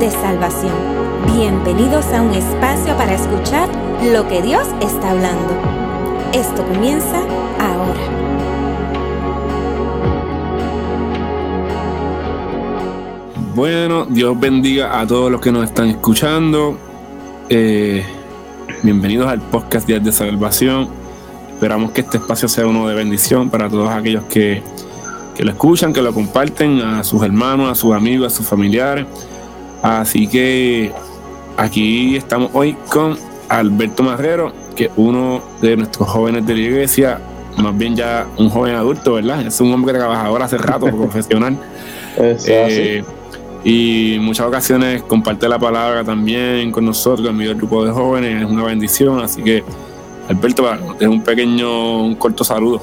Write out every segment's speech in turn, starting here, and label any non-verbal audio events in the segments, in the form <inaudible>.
de Salvación. Bienvenidos a un espacio para escuchar lo que Dios está hablando. Esto comienza ahora. Bueno, Dios bendiga a todos los que nos están escuchando. Eh, bienvenidos al podcast Días de Salvación. Esperamos que este espacio sea uno de bendición para todos aquellos que que lo escuchan, que lo comparten a sus hermanos, a sus amigos, a sus familiares. Así que aquí estamos hoy con Alberto Marrero, que es uno de nuestros jóvenes de la iglesia, más bien ya un joven adulto, ¿verdad? Es un hombre trabajador hace rato, <laughs> profesional. Eh, y en muchas ocasiones comparte la palabra también con nosotros, medio del grupo de jóvenes, es una bendición. Así que, Alberto, es un pequeño, un corto saludo.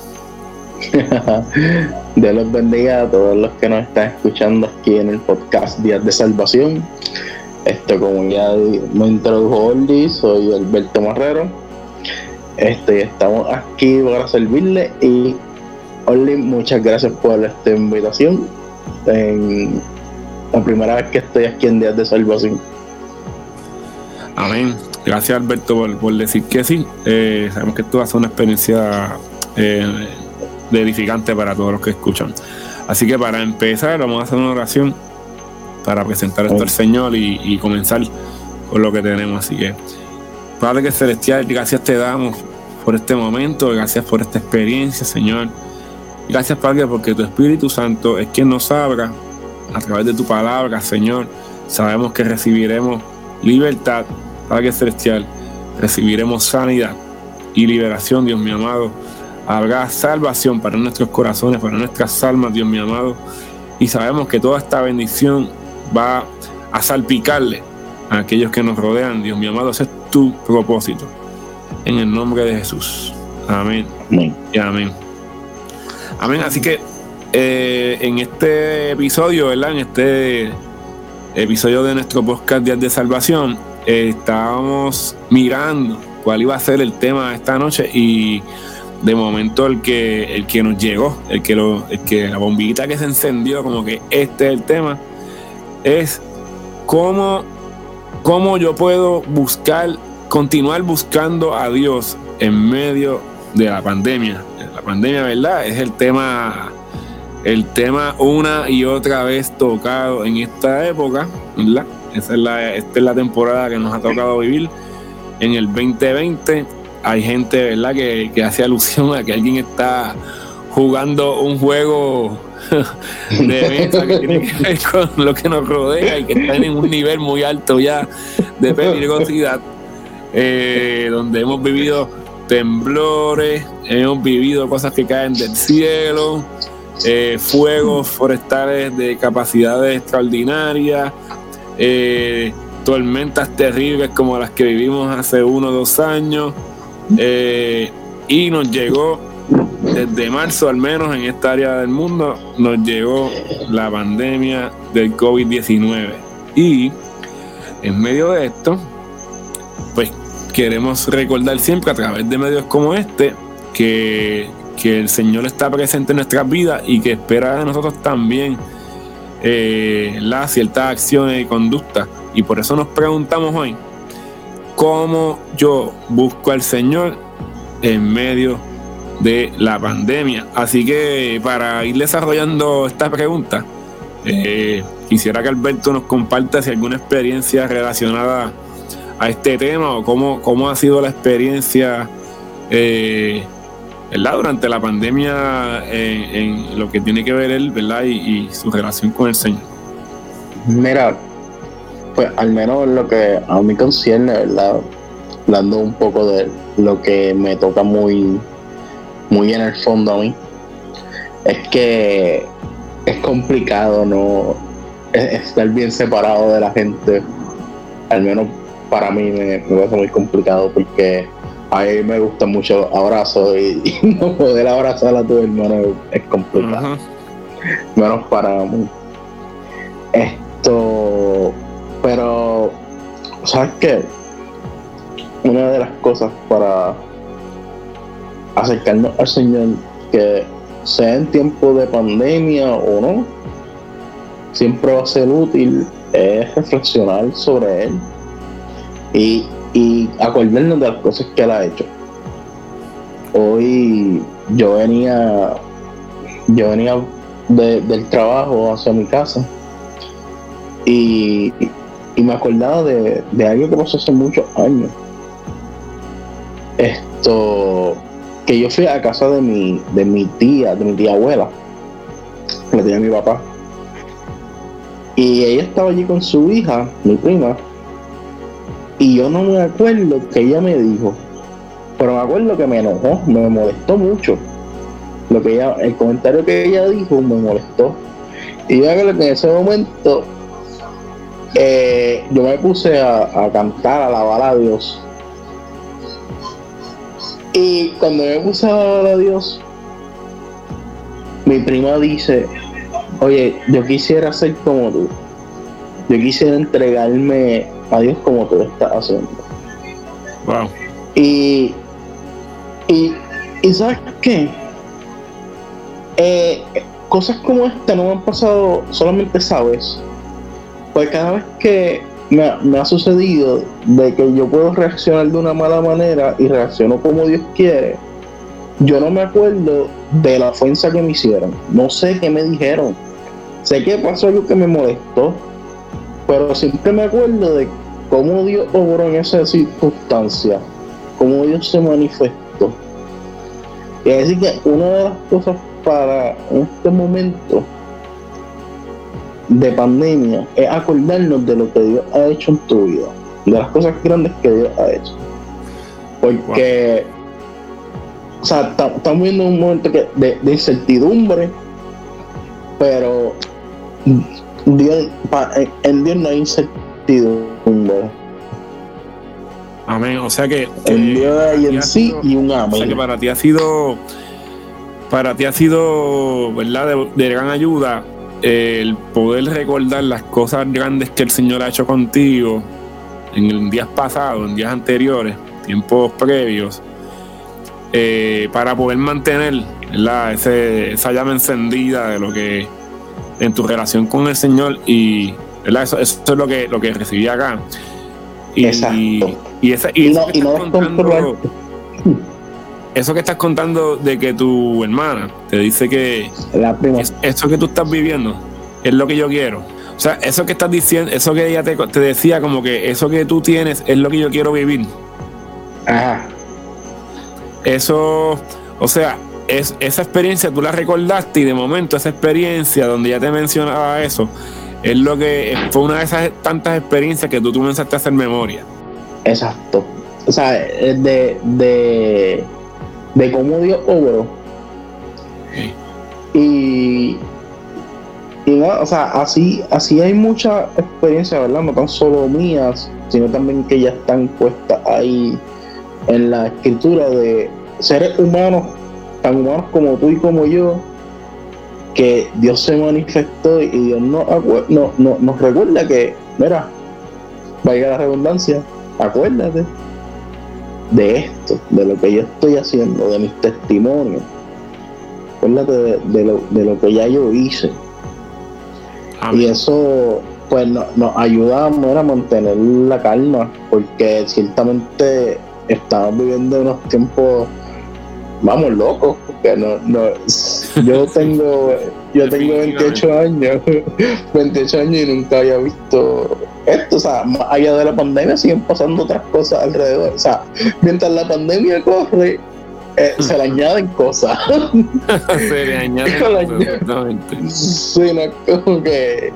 <laughs> Dios los bendiga a todos los que nos están escuchando aquí en el podcast Días de Salvación. Esto, como ya me introdujo Orly, soy Alberto Marrero. Este, estamos aquí para servirle y Orly, muchas gracias por esta invitación. En la primera vez que estoy aquí en Días de Salvación. Amén. Gracias Alberto por, decir que sí. Eh, sabemos que esto va a una experiencia eh, de edificante para todos los que escuchan. Así que para empezar, vamos a hacer una oración para presentar esto al Señor y, comenzar con lo que tenemos. Así que, Padre que Celestial, gracias te damos por este momento, gracias por esta experiencia, Señor. Gracias, Padre, porque tu Espíritu Santo es quien nos abra a través de tu palabra, Señor. Sabemos que recibiremos libertad, Padre Celestial, recibiremos sanidad y liberación, Dios mi amado habrá salvación para nuestros corazones, para nuestras almas, Dios mi amado. Y sabemos que toda esta bendición va a salpicarle a aquellos que nos rodean, Dios mi amado. Ese es tu propósito. En el nombre de Jesús. Amén. amén. Y amén. Amén. Así que eh, en este episodio, ¿verdad? En este episodio de nuestro podcast Días de Salvación, estábamos mirando cuál iba a ser el tema esta noche y de momento el que, el que nos llegó, el que, lo, el que la bombita que se encendió, como que este es el tema, es cómo, cómo yo puedo buscar, continuar buscando a Dios en medio de la pandemia. La pandemia, ¿verdad? Es el tema, el tema una y otra vez tocado en esta época, ¿verdad? Es la, esta es la temporada que nos ha tocado vivir en el 2020 hay gente, ¿verdad?, que, hace alusión a que alguien está jugando un juego <laughs> de mesa que tiene que ver con lo que nos rodea y que está en un nivel muy alto ya de peligrosidad, eh, donde hemos vivido temblores, hemos vivido cosas que caen del cielo, eh, fuegos forestales de capacidades extraordinarias, eh, tormentas terribles como las que vivimos hace uno o dos años. Eh, y nos llegó, desde marzo al menos en esta área del mundo, nos llegó la pandemia del COVID-19. Y en medio de esto, pues queremos recordar siempre a través de medios como este que, el Señor está presente en nuestras vidas y que espera de nosotros también eh, las ciertas acciones y conductas. Y por eso nos preguntamos hoy, cómo yo busco al Señor en medio de la pandemia. Así que para ir desarrollando esta pregunta, eh, quisiera que Alberto nos comparta si alguna experiencia relacionada a este tema o cómo, cómo ha sido la experiencia eh, durante la pandemia en, lo que tiene que ver él ¿verdad? Y, y su relación con el Señor. Mira, pues al menos lo que a mí concierne, ¿verdad? Dando un poco de lo que me toca muy, muy en el fondo a mí, es que es complicado no estar bien separado de la gente. Al menos para mí me, me parece muy complicado porque a mí me gusta mucho abrazo <laughs> y, no poder abrazar a tu hermano es complicado. Menos para mí. Esto pero, ¿sabes qué? Una de las cosas para acercarnos al Señor, que sea en tiempo de pandemia o no, siempre va a ser útil es reflexionar sobre él y, y acordarnos de las cosas que él ha hecho. Hoy yo venía, yo venía del trabajo hacia mi casa y, me acordaba de, de algo que pasó hace muchos años. Esto, que yo fui a casa de mi, de mi tía, de mi tía abuela, la tía de mi papá. Y ella estaba allí con su hija, mi prima, y yo no me acuerdo que ella me dijo, pero me acuerdo que me enojó, me molestó mucho. Lo que ella, el comentario que ella dijo me molestó. Y yo creo que en ese momento eh, yo me puse a, cantar, a alabar a Dios. Y cuando me puse a alabar a Dios, mi prima dice, oye, yo quisiera ser como tú. Yo quisiera entregarme a Dios como tú estás haciendo. Wow. Y, y, y ¿sabes qué? Eh, cosas como esta no me han pasado solamente sabes pues cada vez que me, ha sucedido de que yo puedo reaccionar de una mala manera y reacciono como Dios quiere, yo no me acuerdo de la ofensa que me hicieron. No sé qué me dijeron. Sé que pasó algo que me molestó, pero siempre me acuerdo de cómo Dios obró en esa circunstancia, cómo Dios se manifestó. Y decir que una de las cosas para este momento de pandemia es acordarnos de lo que Dios ha hecho en tu vida, de las cosas grandes que Dios ha hecho. Porque, o sea, estamos viendo un momento que, de, incertidumbre, pero Dios, en Dios no hay incertidumbre. Amén. O sea que. En Dios hay en sí y un amén. O sea que para ti ha sido. Para ti ha sido, ¿verdad? de gran ayuda el poder recordar las cosas grandes que el Señor ha hecho contigo en días pasados, en días anteriores, tiempos previos, eh, para poder mantener esa llama encendida de lo que en tu relación con el Señor y Eso, es lo que, lo que recibí acá. Y, Exacto. Y, esa, eso que estás contando de que tu hermana te dice que eso que tú estás viviendo es lo que yo quiero. O sea, eso que estás diciendo, eso que ella te, decía, como que eso que tú tienes es lo que yo quiero vivir. Ajá. Eso, o sea, es, esa experiencia tú la recordaste y de momento esa experiencia donde ya te mencionaba eso, es lo que fue una de esas tantas experiencias que tú, tú comenzaste a hacer memoria. Exacto. O sea, de, de de cómo Dios obró. Y, y no, o sea, así, así hay mucha experiencia, ¿verdad? No tan solo mías, sino también que ya están puestas ahí en la escritura de seres humanos, tan humanos como tú y como yo, que Dios se manifestó y Dios no, no, no, nos recuerda que, mira, vaya la redundancia, acuérdate de esto, de lo que yo estoy haciendo, de mis testimonios. Acuérdate de, lo, de lo que ya yo hice. Y eso pues nos ayuda a mantener la calma, porque ciertamente estamos viviendo unos tiempos, vamos, locos, porque no, no, yo <laughs> tengo, yo tengo 28 años, <laughs> 28 años y nunca había visto esto, o sea, más allá de la pandemia siguen pasando otras cosas alrededor. O sea, mientras la pandemia corre, eh, <laughs> se le añaden cosas. <laughs> se le añaden cosas, exactamente. Sí, no es como que.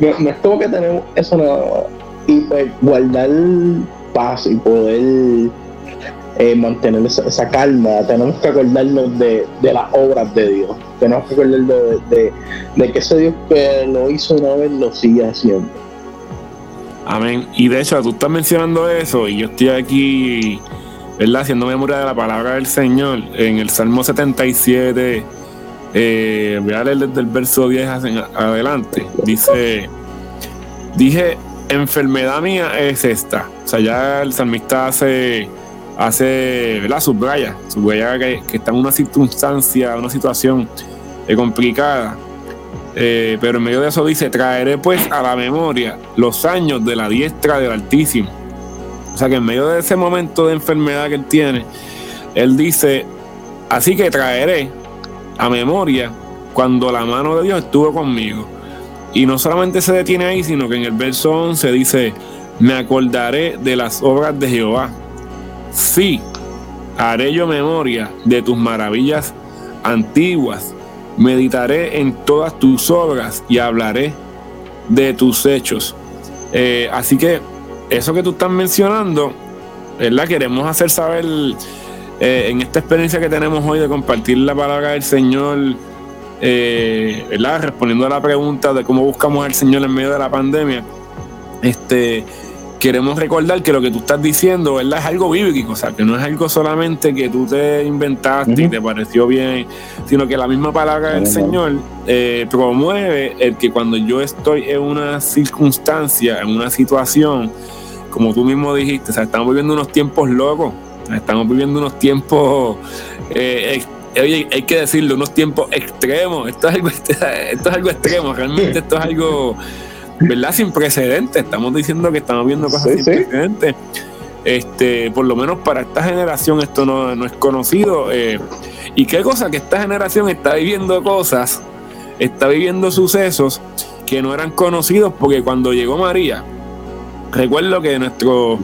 No, es como que tenemos eso nada más. Y pues guardar paz y poder eh, mantener esa, calma, tenemos que acordarnos de, de, las obras de Dios. Tenemos que acordarnos de, de, de que ese Dios que lo hizo una vez lo sigue haciendo. Amén. Y de hecho, tú estás mencionando eso y yo estoy aquí, ¿verdad? Haciendo memoria de la palabra del Señor en el Salmo 77. Eh, voy a leer desde el verso 10 adelante. Dice, dije, enfermedad mía es esta. O sea, ya el salmista hace, hace ¿verdad? Subraya, subraya que, está en una circunstancia, una situación eh, complicada. Eh, pero en medio de eso dice, traeré pues a la memoria los años de la diestra del Altísimo. O sea que en medio de ese momento de enfermedad que él tiene, él dice, así que traeré a memoria cuando la mano de Dios estuvo conmigo. Y no solamente se detiene ahí, sino que en el verso 11 dice, me acordaré de las obras de Jehová. Sí, haré yo memoria de tus maravillas antiguas. Meditaré en todas tus obras y hablaré de tus hechos. Eh, así que eso que tú estás mencionando, ¿verdad? Queremos hacer saber eh, en esta experiencia que tenemos hoy de compartir la palabra del Señor, eh, ¿verdad? Respondiendo a la pregunta de cómo buscamos al Señor en medio de la pandemia. Este, queremos recordar que lo que tú estás diciendo, ¿verdad? Es algo bíblico, o sea, que no es algo solamente que tú te inventaste y te pareció bien, sino que la misma palabra del Señor eh, promueve el que cuando yo estoy en una circunstancia, en una situación, como tú mismo dijiste, o sea, estamos viviendo unos tiempos locos, estamos viviendo unos tiempos, eh, hay que decirlo, unos tiempos extremos, esto es algo, <laughs> esto es algo extremo, realmente esto es algo ¿verdad? Sin precedentes. Estamos diciendo que estamos viendo cosas sin precedentes. Este, por lo menos para esta generación esto no, es conocido. Eh, y qué cosa que esta generación está viviendo cosas, está viviendo sucesos que no eran conocidos porque cuando llegó María, recuerdo que nuestros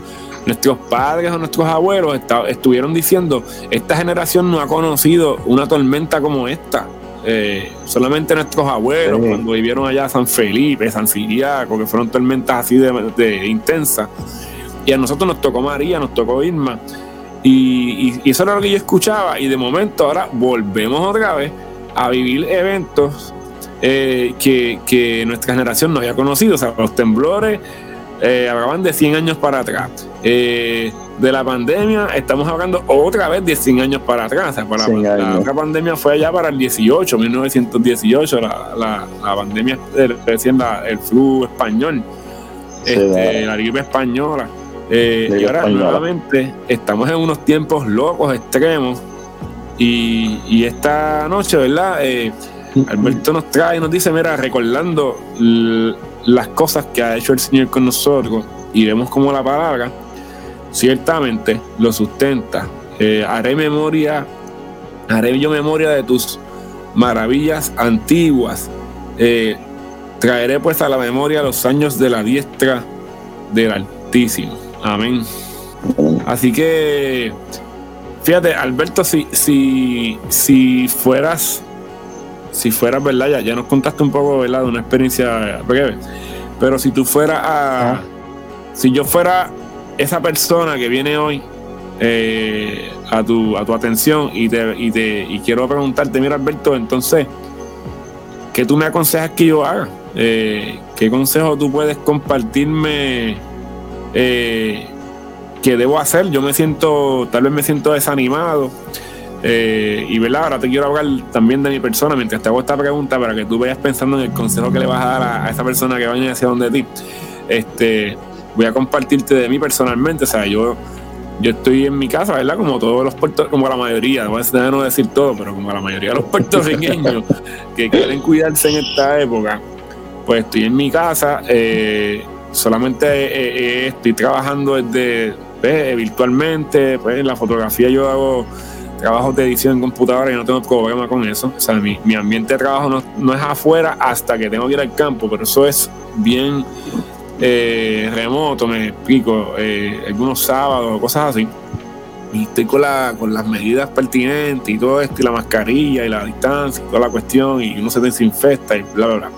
nuestros padres o nuestros abuelos estuvieron diciendo, esta generación no ha conocido una tormenta como esta. Eh, solamente nuestros abuelos, cuando vivieron allá San Felipe, San Siriaco, que fueron tormentas así de, intensas. Y a nosotros nos tocó María, nos tocó Irma. Y, eso era lo que yo escuchaba. Y de momento ahora volvemos otra vez a vivir eventos eh, que, nuestra generación no había conocido. O sea, los temblores eh, hablaban de 100 años para atrás. Eh, de la pandemia, estamos hablando otra vez de 100 años para atrás. para la, otra pandemia fue allá para el 18, 1918, la, pandemia, recién el flu español, este, la gripe española. Eh, y ahora nuevamente estamos en unos tiempos locos, extremos. Y, esta noche, ¿verdad? Eh, <laughs> Alberto nos trae y nos dice, mira, recordando las cosas que ha hecho el Señor con nosotros y vemos como la palabra ciertamente lo sustenta. Eh, haré memoria, haré yo memoria de tus maravillas antiguas. Eh, traeré pues a la memoria los años de la diestra del Altísimo. Amén. Así que, fíjate, Alberto, si, si, si fueras, si fueras, ¿verdad? Ya, ya nos contaste un poco, ¿verdad? De una experiencia breve. Pero si tú fueras a. Si yo fuera esa persona que viene hoy eh, a, tu, a tu atención y, te, y, te, y quiero preguntarte, mira Alberto, entonces, ¿qué tú me aconsejas que yo haga? Eh, ¿Qué consejo tú puedes compartirme eh, que debo hacer? Yo me siento, tal vez me siento desanimado. y verdad, ahora te quiero hablar también de mi persona mientras te hago esta pregunta para que tú vayas pensando en el consejo que le vas a dar a, a esa persona que vaya hacia donde ti. Este, voy a compartirte de mí personalmente. O sea, yo, yo estoy en mi casa, ¿verdad? Como todos los puertos, como la mayoría, voy a no decir todo, pero como la mayoría de los puertorriqueños <laughs> que quieren cuidarse en esta época, pues estoy en mi casa. Eh, solamente eh, eh, estoy trabajando desde pues, virtualmente, pues en la fotografía yo hago trabajos de edición en computadora y no tengo problema con eso. O sea, mi, mi ambiente de trabajo no, no, es afuera hasta que tengo que ir al campo, pero eso es bien eh, remoto, me explico, eh, algunos sábados, cosas así. Y estoy con, la, con las medidas pertinentes y todo esto, y la mascarilla y la distancia y toda la cuestión, y uno se desinfecta y bla, bla, bla.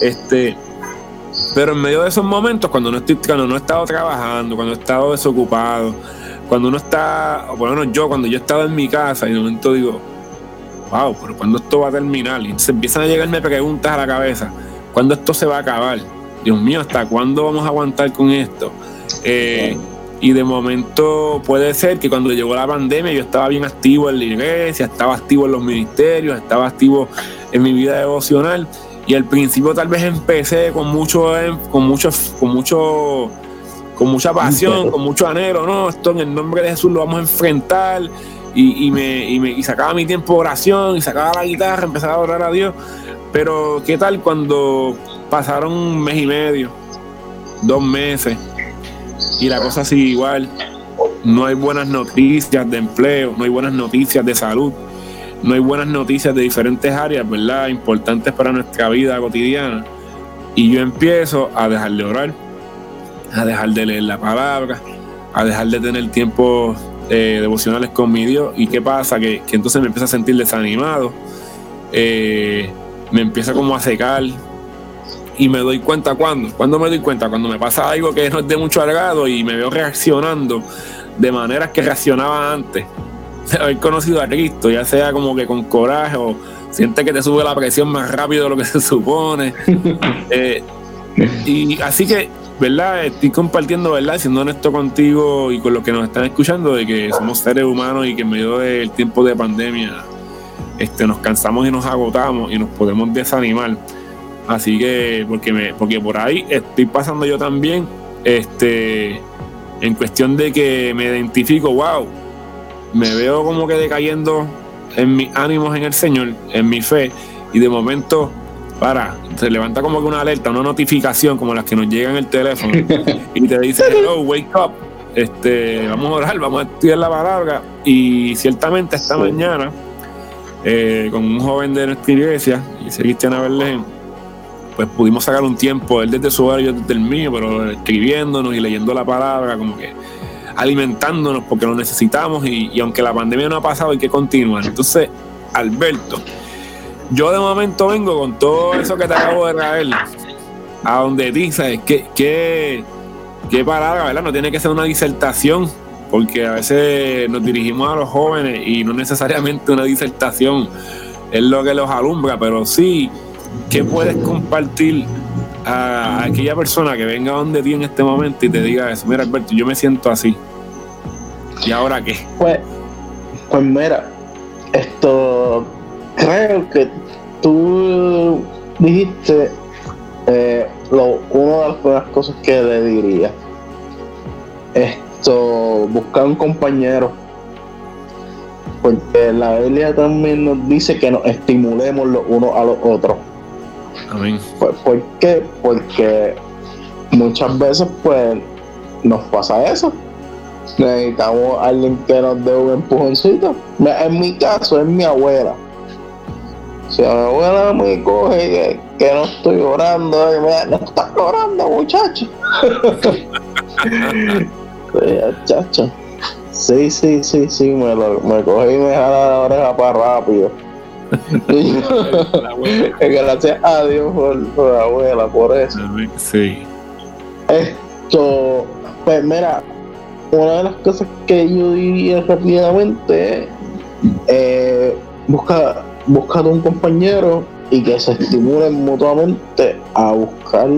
Este, pero en medio de esos momentos, cuando no, estoy, cuando no he estado trabajando, cuando he estado desocupado, cuando uno está, o por lo menos yo, cuando yo he estado en mi casa y de momento digo, wow, pero ¿cuándo esto va a terminar? Y se empiezan a llegarme preguntas a la cabeza, ¿cuándo esto se va a acabar? Dios mío, ¿hasta cuándo vamos a aguantar con esto? Eh, y de momento puede ser que cuando llegó la pandemia yo estaba bien activo en la iglesia, estaba activo en los ministerios, estaba activo en mi vida devocional. Y al principio tal vez empecé con mucho, con mucho, con mucho, con mucha pasión, con mucho anhelo, no, esto en el nombre de Jesús lo vamos a enfrentar. Y, me, y, me, y sacaba mi tiempo de oración y sacaba la guitarra, empezaba a orar a Dios Pero, ¿qué tal cuando pasaron un mes y medio, dos meses, y la cosa sigue igual? No hay buenas noticias de empleo, no hay buenas noticias de salud, no hay buenas noticias de diferentes áreas, ¿verdad? Importantes para nuestra vida cotidiana. Y yo empiezo a dejar de orar, a dejar de leer la palabra, a dejar de tener tiempo eh, devocionales con mi Dios. ¿Y qué pasa? Que, entonces me empiezo a sentir desanimado, eh, me empieza como a secar. Y me doy cuenta cuando, cuando me doy cuenta, cuando me pasa algo que no es de mucho agrado y me veo reaccionando de maneras que reaccionaba antes de <laughs> haber conocido a Cristo, ya sea como que con coraje o siente que te sube la presión más rápido de lo que <laughs> se supone. <laughs> Eh, y así que ¿verdad? Estoy compartiendo, ¿verdad? Siendo honesto contigo y con los que nos están escuchando de que somos seres humanos y que en medio del tiempo de pandemia este, nos cansamos y nos agotamos y nos podemos desanimar. Así que, porque, me, porque por ahí estoy pasando yo también, este, en cuestión de que me identifico, wow, me veo como que decayendo en mis ánimos en el Señor, en mi fe, y de momento para, se levanta como que una alerta, una notificación como las que nos llegan en el teléfono <laughs> y te dice, hello, wake up, este, vamos a orar, vamos a estudiar la palabra. Y ciertamente esta mañana, eh, con un joven de nuestra iglesia, y Cristiana Berlén, pues pudimos sacar un tiempo, él desde su hogar y yo desde el mío, pero escribiéndonos y leyendo la palabra, como que alimentándonos porque lo necesitamos y, aunque la pandemia no ha pasado hay que continuar. Entonces, Alberto, yo de momento vengo con todo eso que te acabo de traer a donde dices que qué, qué palabra, ¿verdad? No tiene que ser una disertación, porque a veces nos dirigimos a los jóvenes y no necesariamente una disertación es lo que los alumbra, pero sí, ¿qué puedes compartir a aquella persona que venga donde ti en este momento y te diga eso? Mira, Alberto, yo me siento así. ¿Y ahora qué? Pues, pues mira, esto creo que tú dijiste eh, lo, una de las cosas que le diría. Esto, buscar un compañero. Porque la Biblia también nos dice que nos estimulemos los unos a los otros. Amén. ¿Por qué? Porque muchas veces pues nos pasa eso. Necesitamos alguien que nos dé un empujoncito. En mi caso es mi abuela si mi abuela me coge que, no estoy orando, me no estás orando, muchacho. <laughs> chacha. Sí, sí, sí, sí, me, lo, me coge y me jala la oreja para rápido. <laughs> Gracias a Dios por, la abuela, por eso. Sí. Esto, pues mira, una de las cosas que yo diría rápidamente es eh, buscar buscar un compañero y que se estimulen mutuamente a buscar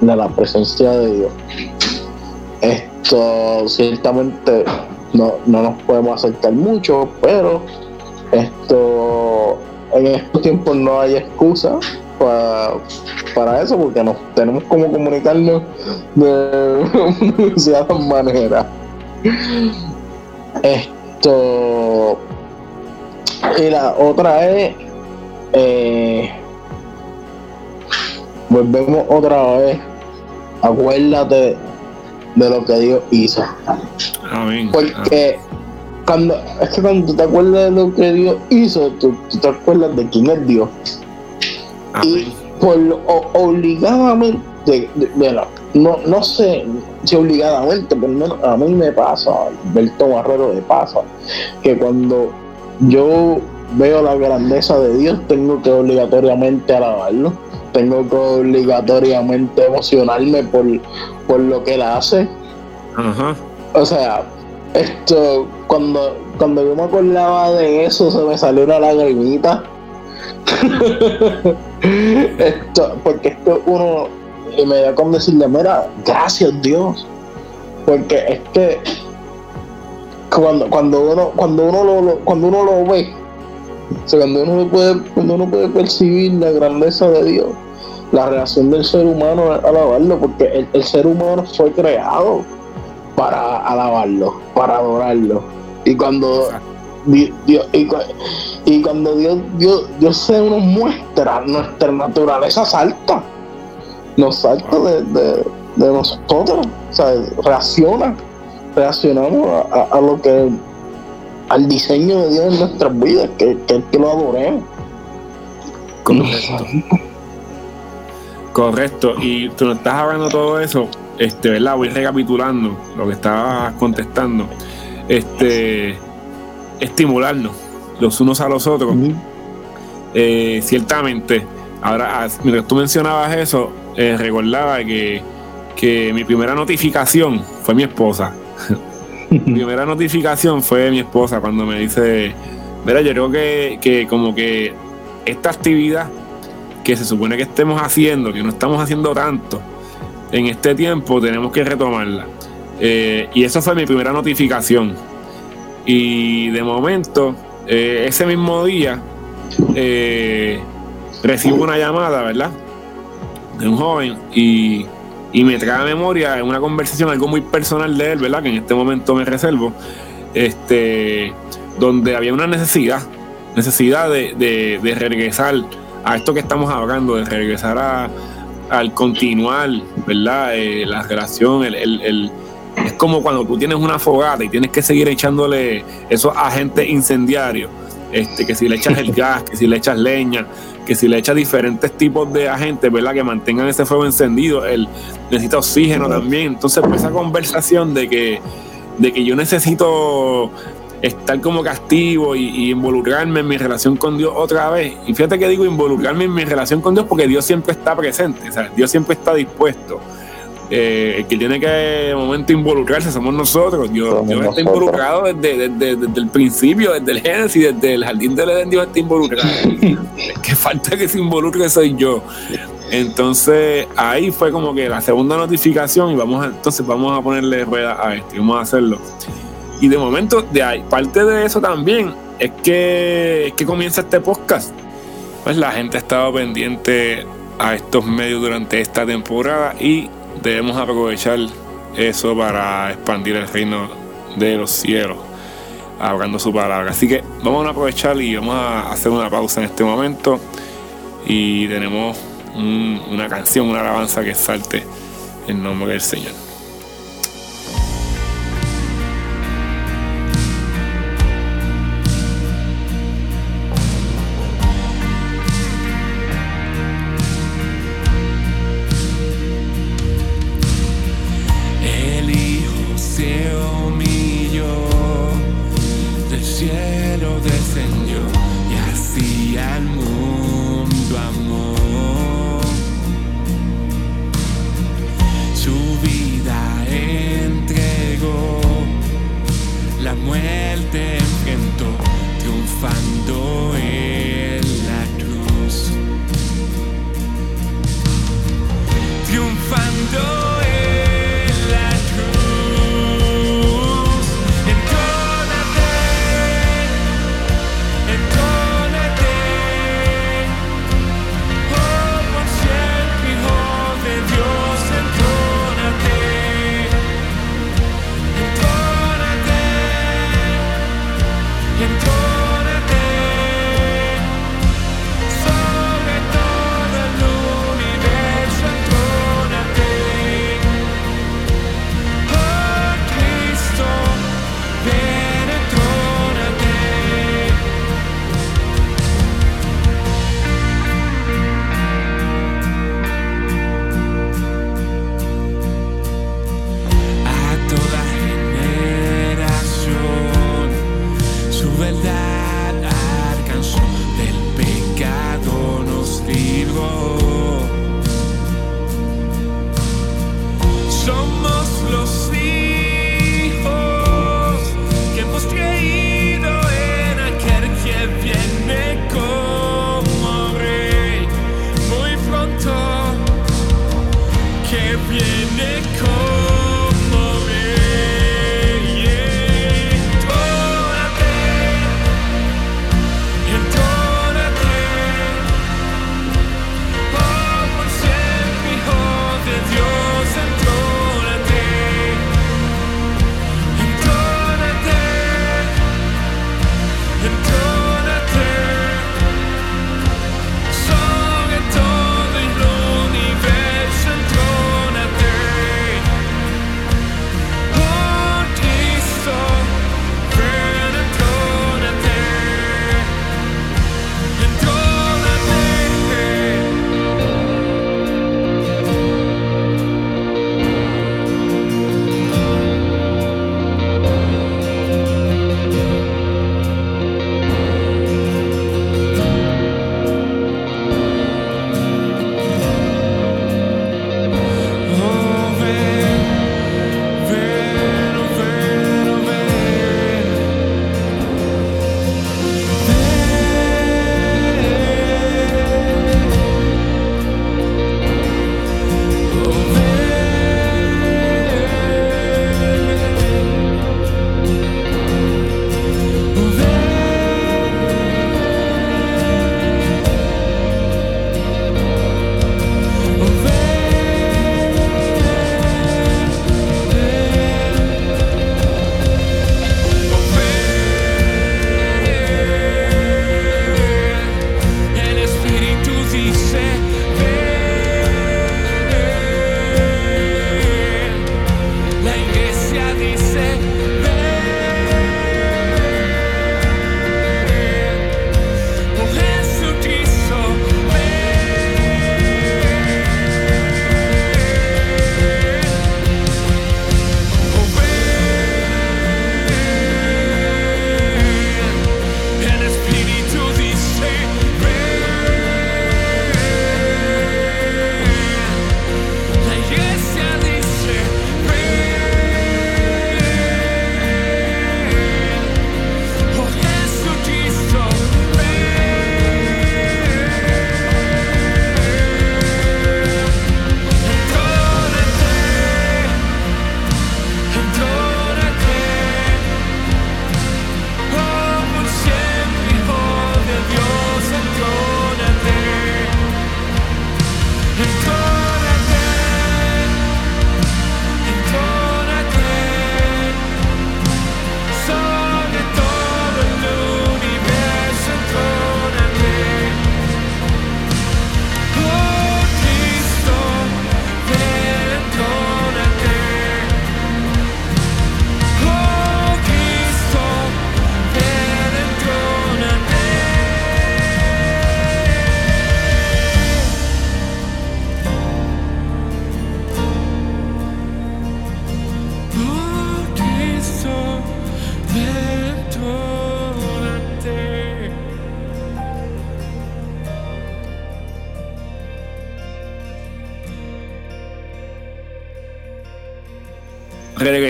la presencia de Dios. Esto ciertamente no, nos podemos acercar mucho, pero esto en estos tiempos no hay excusa para, para eso porque nos tenemos como comunicarnos <laughs> de cierta manera. Esto y la otra es, eh, volvemos otra vez, acuérdate de lo que Dios hizo. Amén. Porque cuando, es que cuando tú te acuerdas de lo que Dios hizo, tú, te acuerdas de quién es Dios. Y por obligadamente, bueno, no, no sé si obligadamente, pero a mí me pasa, Alberto Barrero de pasa, que cuando yo veo la grandeza de Dios, tengo que obligatoriamente alabarlo, tengo que obligatoriamente emocionarme por, por lo que él hace. O sea, esto, cuando, cuando yo me acordaba de eso, se me salió una lagrimita. <laughs> esto, porque esto uno me da con decirle, mira, gracias Dios. Porque es que cuando, cuando uno, cuando uno lo, cuando uno lo ve, cuando uno puede, cuando uno puede percibir la grandeza de Dios, la reacción del ser humano a alabarlo, porque el, ser humano fue creado para alabarlo, para adorarlo. Y cuando, y, cuando Dios, Dios, Dios se nos muestra, nuestra naturaleza salta. Nos salta de, nosotros. O sea, reacciona. Reaccionamos a, lo que al diseño de Dios en nuestras vidas, que, que es que lo adoremos. Correcto. Correcto. Y tú estás hablando todo eso, este, ¿verdad? Voy recapitulando lo que estabas contestando. Este, estimularnos los unos a los otros. Eh, ciertamente, ahora, mientras tú mencionabas eso, eh, recordaba que, que mi primera notificación fue mi esposa. <laughs> mi primera notificación fue mi esposa cuando me dice, mira, yo creo que, que como que esta actividad que se supone que estemos haciendo, que no estamos haciendo tanto en este tiempo, tenemos que retomarla. Eh, y eso fue mi primera notificación. Y de momento, eh, ese mismo día, eh, recibo una llamada, ¿verdad? De un joven y, y, me trae a memoria en una conversación algo muy personal de él, ¿verdad? Que en este momento me reservo, este, donde había una necesidad, necesidad de, de, de regresar a esto que estamos hablando, de regresar a, al continuar, ¿verdad? Eh, la relación, el, es como cuando tú tienes una fogata y tienes que seguir echándole esos agentes incendiarios, este, que si le echas el <laughs> gas, que si le echas leña, que si le echas diferentes tipos de agentes, ¿verdad? Que mantengan ese fuego encendido, él necesita oxígeno también. Entonces, pues esa conversación de que, de que yo necesito estar como castigo y, involucrarme en mi relación con Dios otra vez. Y fíjate que digo involucrarme en mi relación con Dios porque Dios siempre está presente, o sea, Dios siempre está dispuesto. Eh, el que tiene que de momento involucrarse somos nosotros. Dios, está involucrado desde, el principio, desde el Génesis, desde el jardín del Edén, Dios está involucrado. <laughs> que falta que se involucre soy yo. Entonces ahí fue como que la segunda notificación y vamos a, entonces vamos a ponerle rueda a esto y vamos a hacerlo. Y de momento, de ahí, parte de eso también es que, que comienza este podcast. Pues la gente ha estado pendiente a estos medios durante esta temporada y debemos aprovechar eso para expandir el reino de los cielos, hablando su palabra. Así que vamos a aprovechar y vamos a hacer una pausa en este momento y tenemos una canción, una alabanza que salte en nombre del Señor.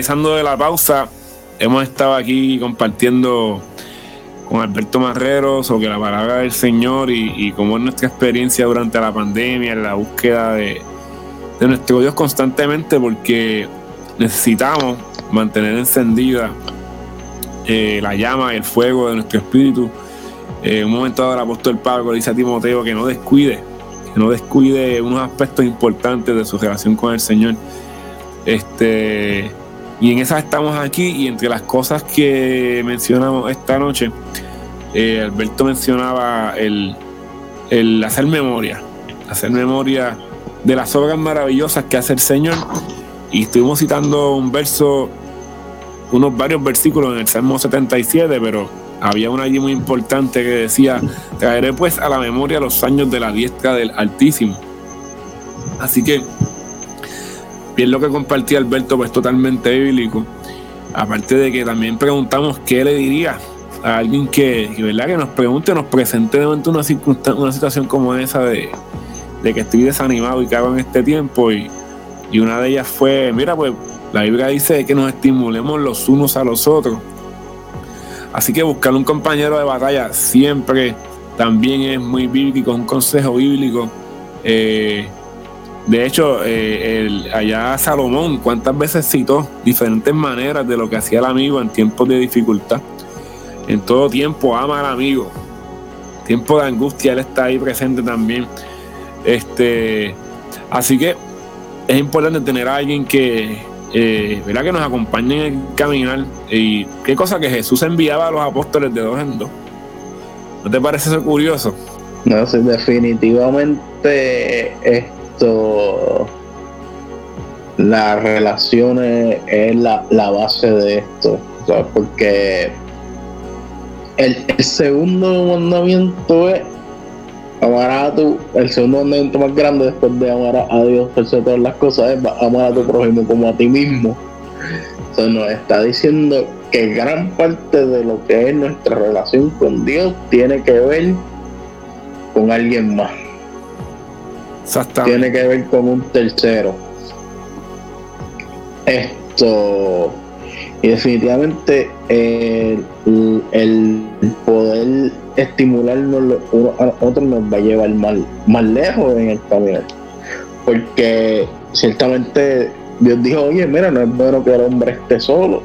Regresando de la pausa, hemos estado aquí compartiendo con Alberto Marrero sobre la palabra del Señor y, cómo es nuestra experiencia durante la pandemia, en la búsqueda de, nuestro Dios constantemente, porque necesitamos mantener encendida eh, la llama, el fuego de nuestro espíritu. Eh, un momento dado el apóstol Pablo le dice a Timoteo que no descuide, que no descuide unos aspectos importantes de su relación con el Señor. Este, y en esas estamos aquí y entre las cosas que mencionamos esta noche, eh, Alberto mencionaba el, hacer memoria, hacer memoria de las obras maravillosas que hace el Señor. Y estuvimos citando un verso, unos varios versículos en el Salmo 77, pero había una allí muy importante que decía, traeré pues a la memoria los años de la diestra del Altísimo. Así que bien lo que compartía Alberto, pues totalmente bíblico. Aparte de que también preguntamos qué le diría a alguien que, ¿verdad? que nos pregunte, nos presente de una, una situación como esa de, que estoy desanimado y cago en este tiempo. Y, y una de ellas fue, mira, pues la Biblia dice que nos estimulemos los unos a los otros. Así que buscar un compañero de batalla siempre también es muy bíblico, un consejo bíblico. Eh, de hecho, eh, allá Salomón, ¿cuántas veces citó diferentes maneras de lo que hacía el amigo en tiempos de dificultad? En todo tiempo ama al amigo. Tiempo de angustia, él está ahí presente también. Este, así que es importante tener a alguien que, eh, que nos acompañe en el caminar. Y qué cosa que Jesús enviaba a los apóstoles de dos en dos. ¿No te parece eso curioso? No, sí, definitivamente esto, las relaciones es la, base de esto, porque el, segundo mandamiento es amar a tu, el segundo mandamiento más grande después de amar a Dios por sobre todas las cosas es amar a tu prójimo como a ti mismo. Entonces nos está diciendo que gran parte de lo que es nuestra relación con Dios tiene que ver con alguien más tiene que ver con un tercero. Esto, y definitivamente el, poder estimularnos los unos a otros nos va a llevar más, más lejos en el camino. Porque ciertamente Dios dijo, oye, mira, no es bueno que el hombre esté solo.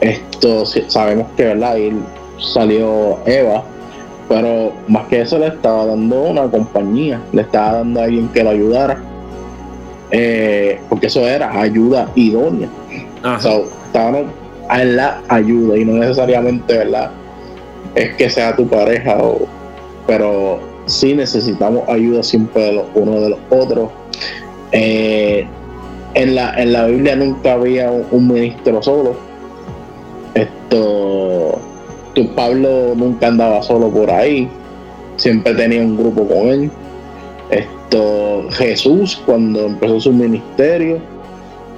Esto sabemos que, ¿verdad? Ahí salió Eva pero más que eso le estaba dando una compañía, le estaba dando a alguien que lo ayudara. Eh, porque eso era ayuda idónea. O sea, estaban a la ayuda y no necesariamente, ¿verdad? Es que sea tu pareja, o, pero sí necesitamos ayuda siempre de los uno de los otros. Eh, en, la, en la Biblia nunca había un ministro solo. Esto Pablo nunca andaba solo por ahí, siempre tenía un grupo con él. Esto, Jesús, cuando empezó su ministerio,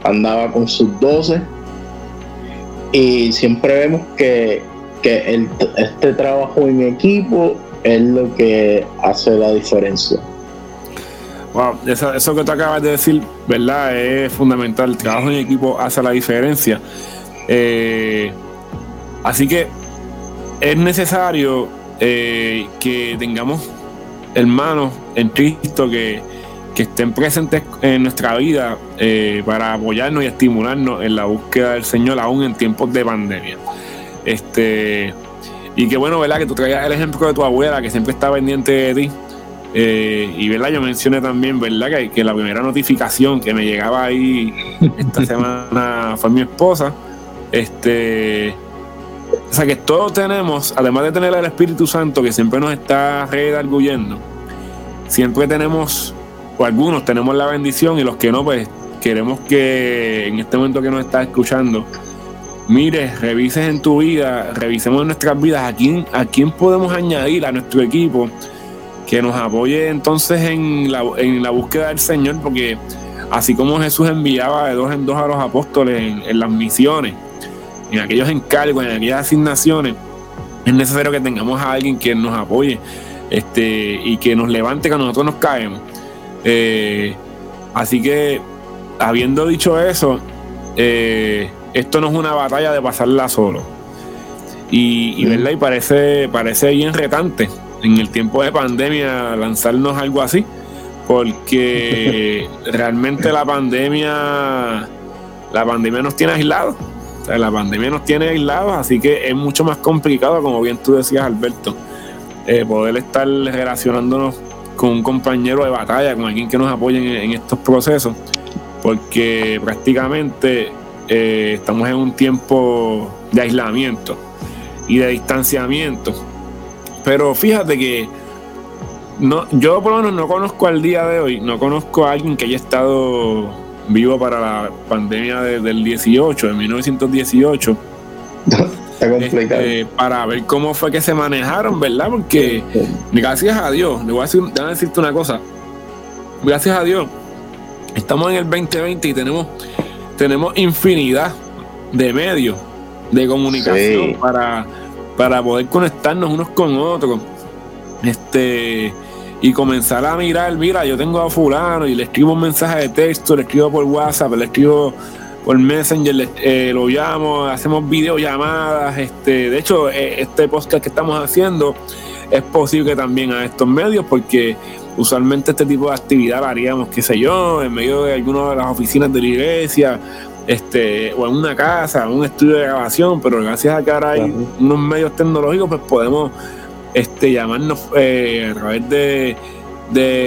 andaba con sus doce. Y siempre vemos que, este trabajo en equipo es lo que hace la diferencia. Wow, eso, que tú acabas de decir, ¿verdad? Es fundamental. El trabajo en equipo hace la diferencia. Eh, así que es necesario eh, que tengamos hermanos en Cristo que, estén presentes en nuestra vida eh, para apoyarnos y estimularnos en la búsqueda del Señor aún en tiempos de pandemia. Este, y qué bueno, ¿verdad? Que tú traigas el ejemplo de tu abuela que siempre está pendiente de ti. Eh, y verdad, yo mencioné también, ¿verdad? Que, que, la primera notificación que me llegaba ahí esta <laughs> semana fue mi esposa. Este, o sea que todos tenemos, además de tener al Espíritu Santo que siempre nos está redarguyendo, siempre tenemos, o algunos tenemos la bendición y los que no, pues queremos que en este momento que nos está escuchando, mire, revises en tu vida, revisemos en nuestras vidas a quién, a quién podemos añadir a nuestro equipo que nos apoye entonces en la, en la búsqueda del Señor, porque así como Jesús enviaba de dos en dos a los apóstoles en las misiones, en aquellos encargos, en aquellas asignaciones, es necesario que tengamos a alguien que nos apoye este, y que nos levante cuando nosotros nos caemos. Eh, así que, habiendo dicho eso, eh, esto no es una batalla de pasarla solo. Y, ¿verdad? y parece, parece bien retante en el tiempo de pandemia lanzarnos algo así, porque <laughs> realmente la pandemia, la pandemia nos tiene aislados. La pandemia nos tiene aislados, así que es mucho más complicado, como bien tú decías, Alberto, eh, poder estar relacionándonos con un compañero de batalla, con alguien que nos apoye en, estos procesos, porque prácticamente eh, estamos en un tiempo de aislamiento y de distanciamiento. Pero fíjate que no, yo por lo menos no conozco al día de hoy, no conozco a alguien que haya estado vivo para la pandemia del 18, de 1918. Este, para ver cómo fue que se manejaron, ¿verdad? Porque gracias a Dios, le voy a, decir, a decirte una cosa, gracias a Dios, estamos en el 2020 y tenemos, tenemos infinidad de medios de comunicación para, para poder conectarnos unos con otros. Este y comenzar a mirar, mira, yo tengo a fulano y le escribo un mensaje de texto, le escribo por WhatsApp, le escribo por Messenger, eh, lo llamo, hacemos videollamadas. Este, de hecho, eh, este podcast que estamos haciendo es posible también a estos medios porque usualmente este tipo de actividad la haríamos, qué sé yo, en medio de alguna de las oficinas de la iglesia, este, o en una casa, en un estudio de grabación, pero gracias a que ahora hay unos medios tecnológicos, pues podemos este, llamarnos eh, a través de,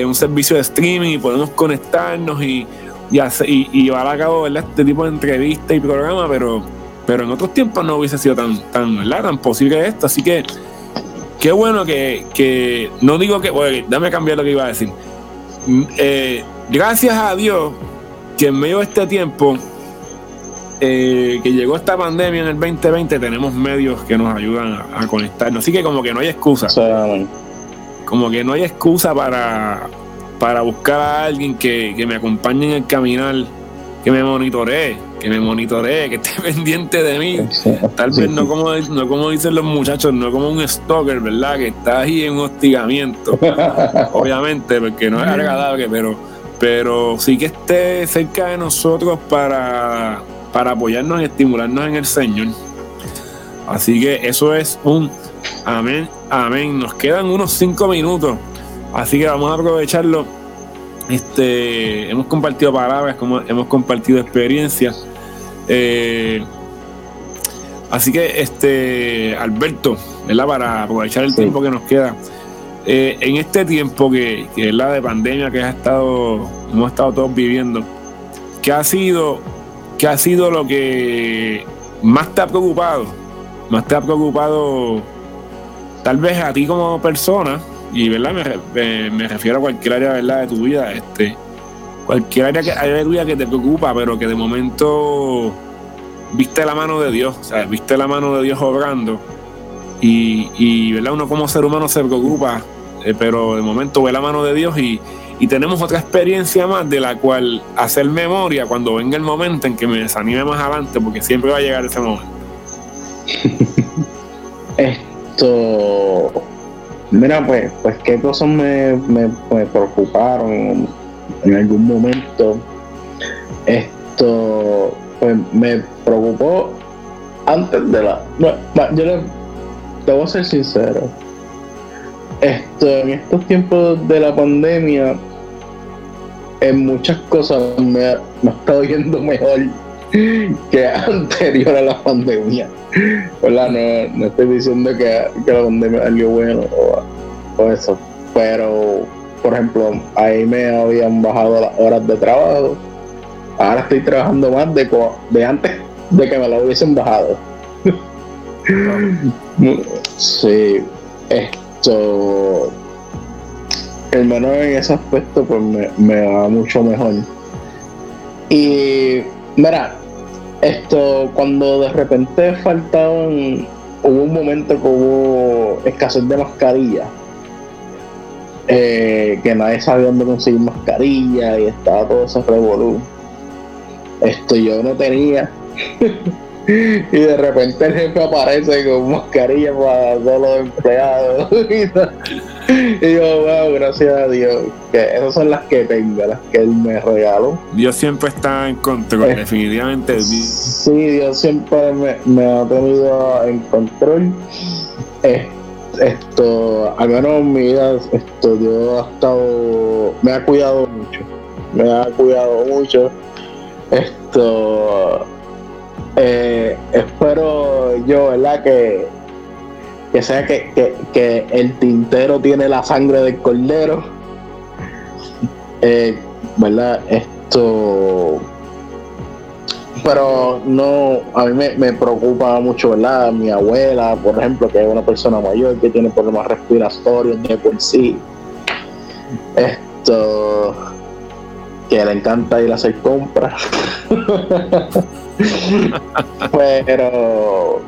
un servicio de streaming y podemos conectarnos y y, y, llevar a cabo este tipo de entrevistas y programas, pero, pero en otros tiempos no hubiese sido tan, tan, tan posible esto. Así que qué bueno que, no digo que, bueno, dame cambiar lo que iba a decir. Mm, eh, gracias a Dios que en medio de este tiempo eh, que llegó esta pandemia en el 2020 tenemos medios que nos ayudan a, conectarnos. Así que como que no hay excusa. Como que no hay excusa para, para buscar a alguien que, me acompañe en el caminar, que me monitoree, que me monitoree, que esté <laughs> pendiente de mí. Tal vez no como, no como dicen los muchachos, no como un stalker, ¿verdad? Que está ahí en hostigamiento. <laughs> Obviamente, porque no es agradable, pero, pero sí que esté cerca de nosotros para, para apoyarnos y estimularnos en el Señor. Así que eso es un amén, amén. Nos quedan unos cinco minutos Así que vamos a aprovecharlo. Este, hemos compartido palabras, como hemos compartido experiencias. Eh, así que, este, Alberto, ¿verdad? Para aprovechar el tiempo que nos queda. Eh, en este tiempo que, es la de pandemia que ha estado, hemos estado todos viviendo, ¿qué ha sido, qué ha sido lo que más te ha preocupado? Más te ha preocupado, tal vez a ti como persona, y verdad me, refiero a cualquier área ¿verdad? de tu vida este cualquier área, que, de tu vida que te preocupa pero que de momento viste la mano de Dios o sea viste la mano de Dios obrando y, y verdad uno como ser humano se preocupa eh, pero de momento ve la mano de Dios y, y tenemos otra experiencia más de la cual hacer memoria cuando venga el momento en que me desanime más adelante porque siempre va a llegar ese momento <laughs> esto Mira, pues, pues qué cosas me, me, preocuparon en algún momento. Esto, pues me preocupó antes de la. Bueno, yo le, te voy a ser sincero. Esto, en estos tiempos de la pandemia, en muchas cosas me, me ha estado yendo mejor que anterior a la pandemia. No, no estoy diciendo que, la pandemia salió bueno o, eso, pero por ejemplo, ahí me habían bajado las horas de trabajo. Ahora estoy trabajando más de, de antes de que me lo hubiesen bajado. sí, esto. El menor en ese aspecto, pues me, me va mucho mejor. Y, mira, esto, cuando de repente faltaban, hubo un momento que hubo escasez de mascarilla, eh, que nadie sabía dónde conseguir mascarilla y estaba todo ese revolú. Esto yo no tenía. <laughs> y de repente el jefe aparece con mascarilla para todos los empleados. <laughs> y yo, wow, gracias a Dios. Que esas son las que tengo, las que él me regaló. Dios siempre está en control, Eh, definitivamente. Sí, Dios siempre me, me ha tenido en control. Eh, esto, al menos en mi vida, esto, Dios ha estado, me ha cuidado mucho. Me ha cuidado mucho. Esto, eh, espero yo, ¿verdad? Que, que sea que, que, que el tintero tiene la sangre del cordero. Eh, ¿Verdad? Esto pero no, a mí me, me, preocupa mucho, ¿verdad? Mi abuela, por ejemplo, que es una persona mayor que tiene problemas respiratorios de por sí. Esto, que le encanta ir a hacer compras. <laughs> <laughs> pero,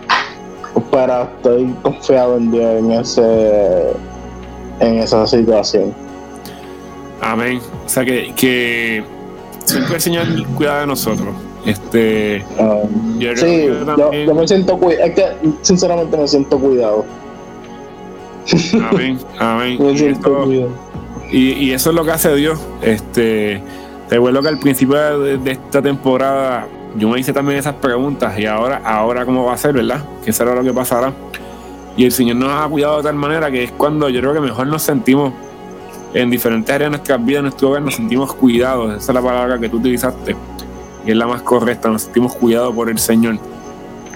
pero estoy confiado en Dios en ese, en esa situación. Amén. O sea que, que siempre el Señor cuida de nosotros. Este, Um, yo sí, me siento cuidado. Es que sinceramente me siento cuidado. amén, amén. <laughs> Me Y siento esto- cuidado. Y, y eso es lo que hace Dios. Este, recuerdo que al principio de, de esta temporada yo me hice también esas preguntas y ahora, ahora cómo va a ser, ¿verdad? Que será lo que pasará. Y el Señor nos ha cuidado de tal manera que es cuando yo creo que mejor nos sentimos en diferentes áreas de nuestras vidas, en nuestro hogar, nos sentimos cuidados. Esa es la palabra que tú utilizaste y es la más correcta. Nos sentimos cuidados por el Señor.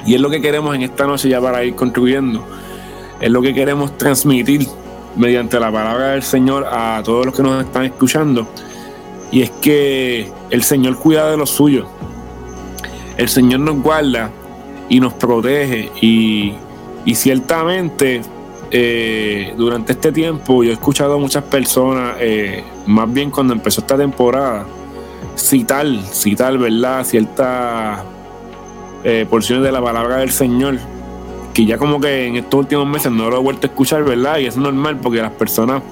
Y es lo que queremos en esta noche ya para ir contribuyendo. Es lo que queremos transmitir mediante la palabra del Señor a todos los que nos están escuchando. Y es que el Señor cuida de los suyos. El Señor nos guarda y nos protege. Y, y ciertamente eh, durante este tiempo yo he escuchado a muchas personas, eh, más bien cuando empezó esta temporada, citar, citar, ¿verdad? Ciertas eh, porciones de la palabra del Señor que ya como que en estos últimos meses no lo he vuelto a escuchar, ¿verdad? Y es normal porque las personas,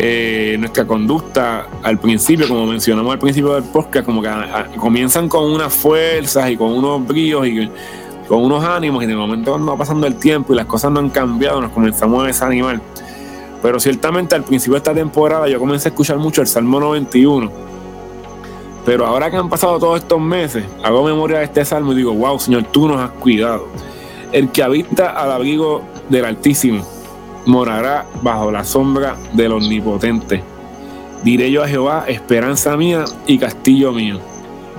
eh, nuestra conducta al principio, como mencionamos al principio del podcast, como que a- a- comienzan con unas fuerzas y con unos bríos y con unos ánimos y de momento cuando va pasando el tiempo y las cosas no han cambiado, nos comenzamos a desanimar. Pero ciertamente al principio de esta temporada yo comencé a escuchar mucho el Salmo 91. Pero ahora que han pasado todos estos meses, hago memoria de este salmo y digo, wow, Señor, tú nos has cuidado. El que habita al abrigo del Altísimo morará bajo la sombra del Omnipotente. Diré yo a Jehová, esperanza mía y castillo mío,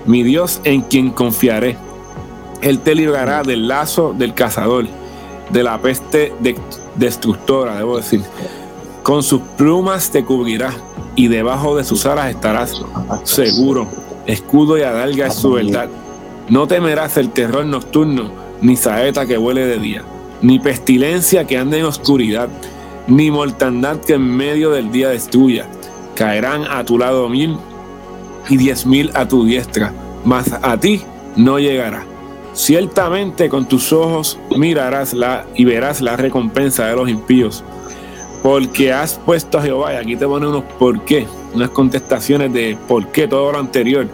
mi Dios en quien confiaré. Él te librará del lazo del cazador, de la peste de- destructora, debo decir. Con sus plumas te cubrirá y debajo de sus alas estarás seguro. Escudo y adarga es su verdad. No temerás el terror nocturno, ni saeta que vuele de día, ni pestilencia que ande en oscuridad, ni mortandad que en medio del día destruya. Caerán a tu lado mil y diez mil a tu diestra, mas a ti no llegará. Ciertamente con tus ojos mirarás la y verás la recompensa de los impíos. Porque has puesto a Jehová, y aquí te pone unos por qué, unas contestaciones de por qué todo lo anterior.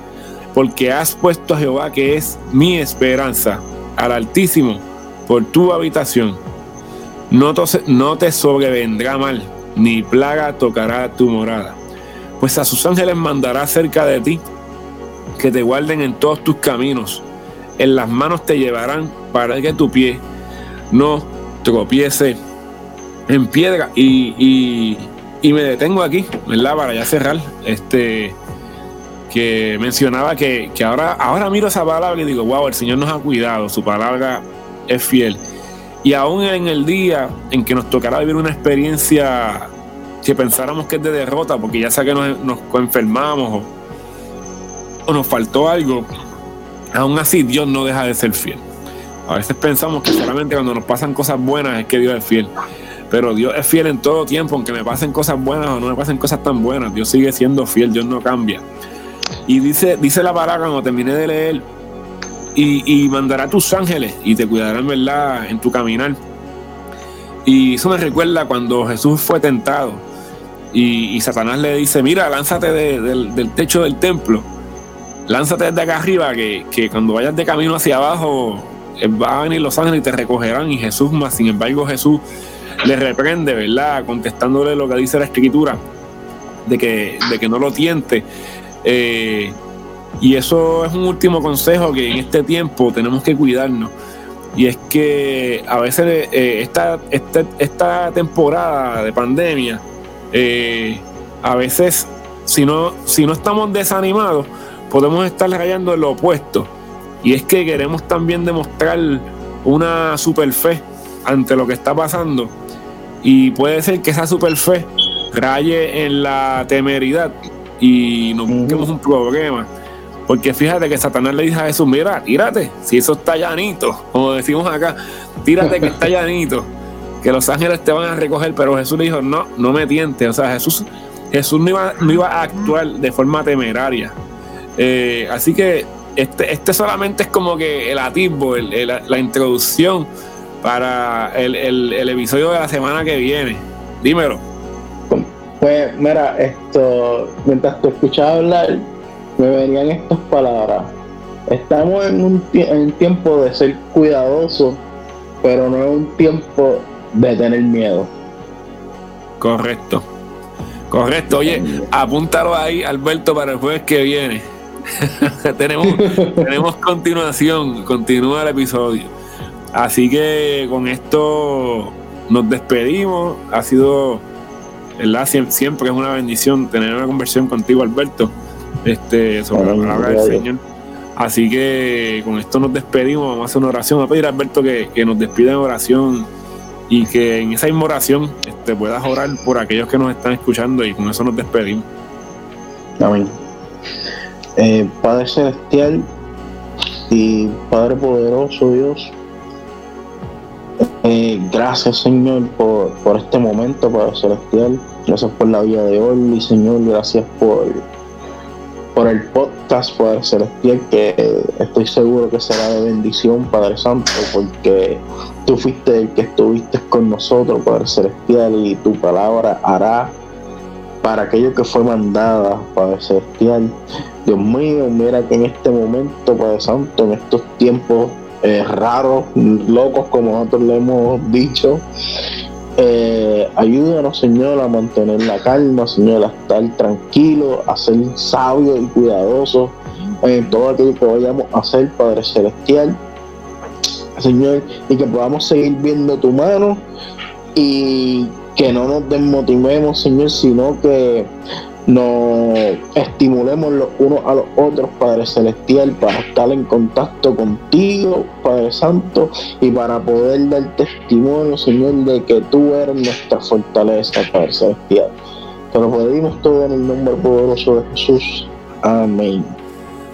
Porque has puesto a Jehová, que es mi esperanza, al Altísimo, por tu habitación. No te, sobrevendrá mal, ni plaga tocará tu morada. Pues a sus ángeles mandará cerca de ti, que te guarden en todos tus caminos. En las manos te llevarán para que tu pie no tropiece en piedra. Y, me detengo aquí, ¿verdad? Para ya cerrar. Este que mencionaba que, que ahora, ahora miro esa palabra y digo, wow, el Señor nos ha cuidado, su palabra es fiel. Y aún en el día en que nos tocará vivir una experiencia que pensáramos que es de derrota, porque ya sea que nos, nos enfermamos o, nos faltó algo, aún así Dios no deja de ser fiel. A veces pensamos que solamente cuando nos pasan cosas buenas es que Dios es fiel. Pero Dios es fiel en todo tiempo, aunque me pasen cosas buenas o no me pasen cosas tan buenas. Dios sigue siendo fiel, Dios no cambia. Y dice, dice la palabra cuando terminé de leer, y, mandará tus ángeles y te cuidarán, ¿verdad?, en tu caminar. Y eso me recuerda cuando Jesús fue tentado y, Satanás le dice, mira, lánzate de- del, techo del templo, lánzate desde acá arriba, que, cuando vayas de camino hacia abajo va a venir los ángeles y te recogerán y Jesús más, sin embargo Jesús le reprende, ¿verdad? Contestándole lo que dice la escritura, de que, de que no lo tiente. Eh, y eso es un último consejo que en este tiempo tenemos que cuidarnos. Y es que a veces eh, esta, esta, temporada de pandemia, eh, a veces si no, si no estamos desanimados, podemos estar rayando en lo opuesto. Y es que queremos también demostrar una super fe ante lo que está pasando. Y puede ser que esa super fe raye en la temeridad y nos busquemos un problema. Porque fíjate que Satanás le dice a Jesús, mira, tírate, si eso está llanito, como decimos acá, tírate que está llanito, que los ángeles te van a recoger, pero Jesús le dijo, no, no me tiente, o sea, Jesús, Jesús no, iba, no iba a actuar de forma temeraria. Eh, así que este, este solamente es como que el atisbo, la introducción para el, el episodio de la semana que viene. Dímelo. Pues mira, esto, mientras te escuchaba hablar, me venían estas palabras. Estamos en un, en tiempo de ser cuidadosos, pero no es un tiempo de tener miedo. Correcto. Correcto. Oye, apúntalo ahí, Alberto, para el jueves que viene. <laughs> tenemos, <laughs> tenemos continuación, continúa el episodio. Así que con esto nos despedimos. Ha sido, ¿verdad? Siempre es una bendición tener una conversión contigo, Alberto este, sobre la palabra del Señor. Así que con esto nos despedimos, vamos a hacer una oración, a pedir a Alberto que, nos despida en oración y que en esa misma oración este, puedas orar por aquellos que nos están escuchando y con eso nos despedimos. Amén. Eh, Padre Celestial y Padre Poderoso Dios, eh, gracias Señor por, por este momento, Padre Celestial. Gracias por la vida de hoy, Señor. Gracias por por el podcast Padre Celestial, que estoy seguro que será de bendición, Padre Santo, porque tú fuiste el que estuviste con nosotros, Padre Celestial, y tu palabra hará para aquello que fue mandada, Padre Celestial. Dios mío, mira que en este momento, Padre Santo, en estos tiempos eh, raros, locos, como nosotros le hemos dicho, eh, ayúdanos, Señor, a mantener la calma, Señor, a estar tranquilo, a ser sabio y cuidadoso en todo aquello que vayamos a hacer, Padre Celestial. Señor, y que podamos seguir viendo tu mano y que no nos desmotivemos, Señor, sino que nos estimulemos los unos a los otros, Padre Celestial, para estar en contacto contigo, Padre Santo, y para poder dar testimonio, Señor, de que tú eres nuestra fortaleza, Padre Celestial. Te lo pedimos todo en el nombre poderoso de Jesús. Amén.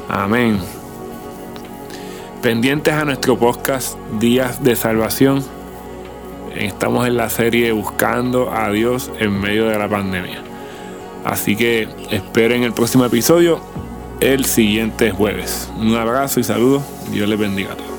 Amén. Pendientes a nuestro podcast Días de Salvación. Estamos en la serie Buscando a Dios en medio de la pandemia. Así que esperen el próximo episodio el siguiente jueves. Un abrazo y saludos. Dios les bendiga a todos.